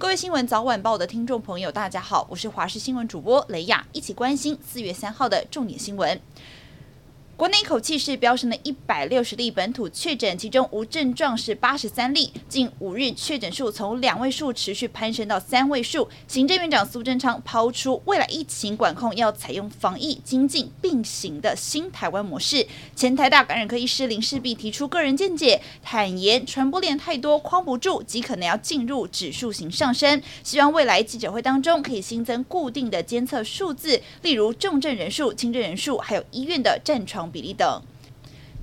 各位新闻早晚报的听众朋友，大家好，我是华视新闻主播雷亚，一起关心四月三号的重点新闻。国内一口气是飙升了一百六十例本土确诊，其中无症状是八十三例。近五日确诊数从两位数持续攀升到三位数。行政院长苏贞昌抛出未来疫情管控要采用防疫经济并行的新台湾模式。前台大感染科医师林世璧提出个人见解，坦言传播链太多，框不住，极可能要进入指数型上升。希望未来记者会当中可以新增固定的监测数字，例如重症人数、轻症人数，还有医院的战床。比例等。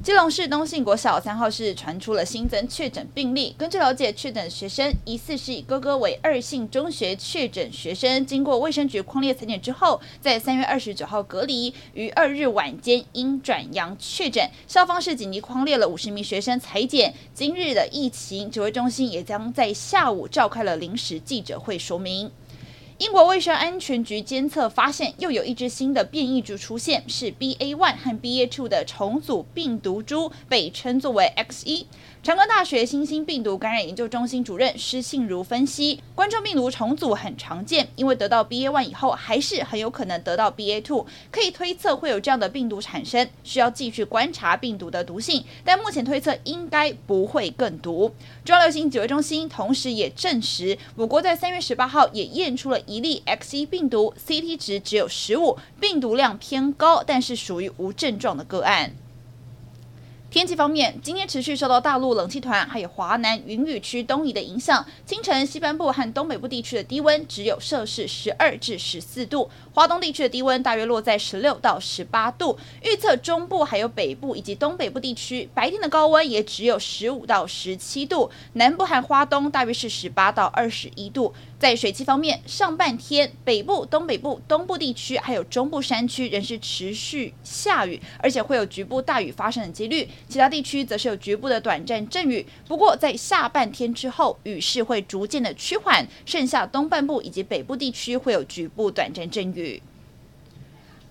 基隆市东信国小三号是传出了新增确诊病例。根据了解，确诊学生疑似是以哥哥为二信中学确诊学生，经过卫生局框列裁剪之后，在三月二十九号隔离，于二日晚间因转阳确诊。校方是紧急框列了五十名学生裁剪。今日的疫情指挥中心也将在下午召开了临时记者会说明。英国卫生安全局监测发现，又有一只新的变异株出现，是 BA one 和 BA two 的重组病毒株，被称作为 X 一。长庚大学新兴病毒感染研究中心主任施信如分析，冠状病毒重组很常见，因为得到 BA one 以后，还是很有可能得到 BA two，可以推测会有这样的病毒产生，需要继续观察病毒的毒性，但目前推测应该不会更毒。中央流行指挥中心同时也证实，我国在三月十八号也验出了一例 XE 病毒，CT 值只有十五，病毒量偏高，但是属于无症状的个案。天气方面，今天持续受到大陆冷气团还有华南云雨区东移的影响，清晨西半部和东北部地区的低温只有摄氏十二至十四度，华东地区的低温大约落在十六到十八度。预测中部还有北部以及东北部地区白天的高温也只有十五到十七度，南部和花东大约是十八到二十一度。在水汽方面，上半天北部、东北部、东部地区还有中部山区仍是持续下雨，而且会有局部大雨发生的几率。其他地区则是有局部的短暂阵雨。不过在下半天之后，雨势会逐渐的趋缓，剩下东半部以及北部地区会有局部短暂阵雨。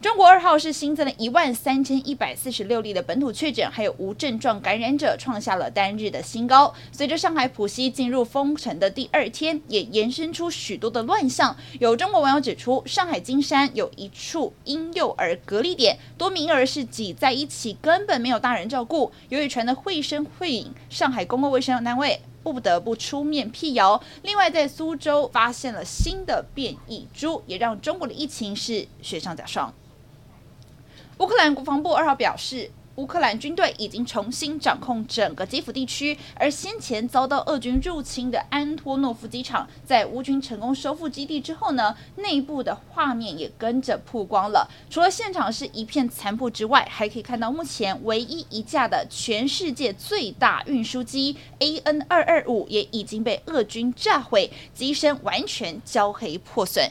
中国二号是新增了一万三千一百四十六例的本土确诊，还有无症状感染者创下了单日的新高。随着上海浦西进入封城的第二天，也延伸出许多的乱象。有中国网友指出，上海金山有一处婴幼儿隔离点，多名儿是挤在一起，根本没有大人照顾。由于传得绘声绘影，上海公共卫生单位不得不出面辟谣。另外，在苏州发现了新的变异株，也让中国的疫情是雪上加霜。乌克兰国防部二号表示，乌克兰军队已经重新掌控整个基辅地区，而先前遭到俄军入侵的安托诺夫机场，在乌军成功收复基地之后呢，内部的画面也跟着曝光了。除了现场是一片残破之外，还可以看到目前唯一一架的全世界最大运输机 AN 二二五也已经被俄军炸毁，机身完全焦黑破损。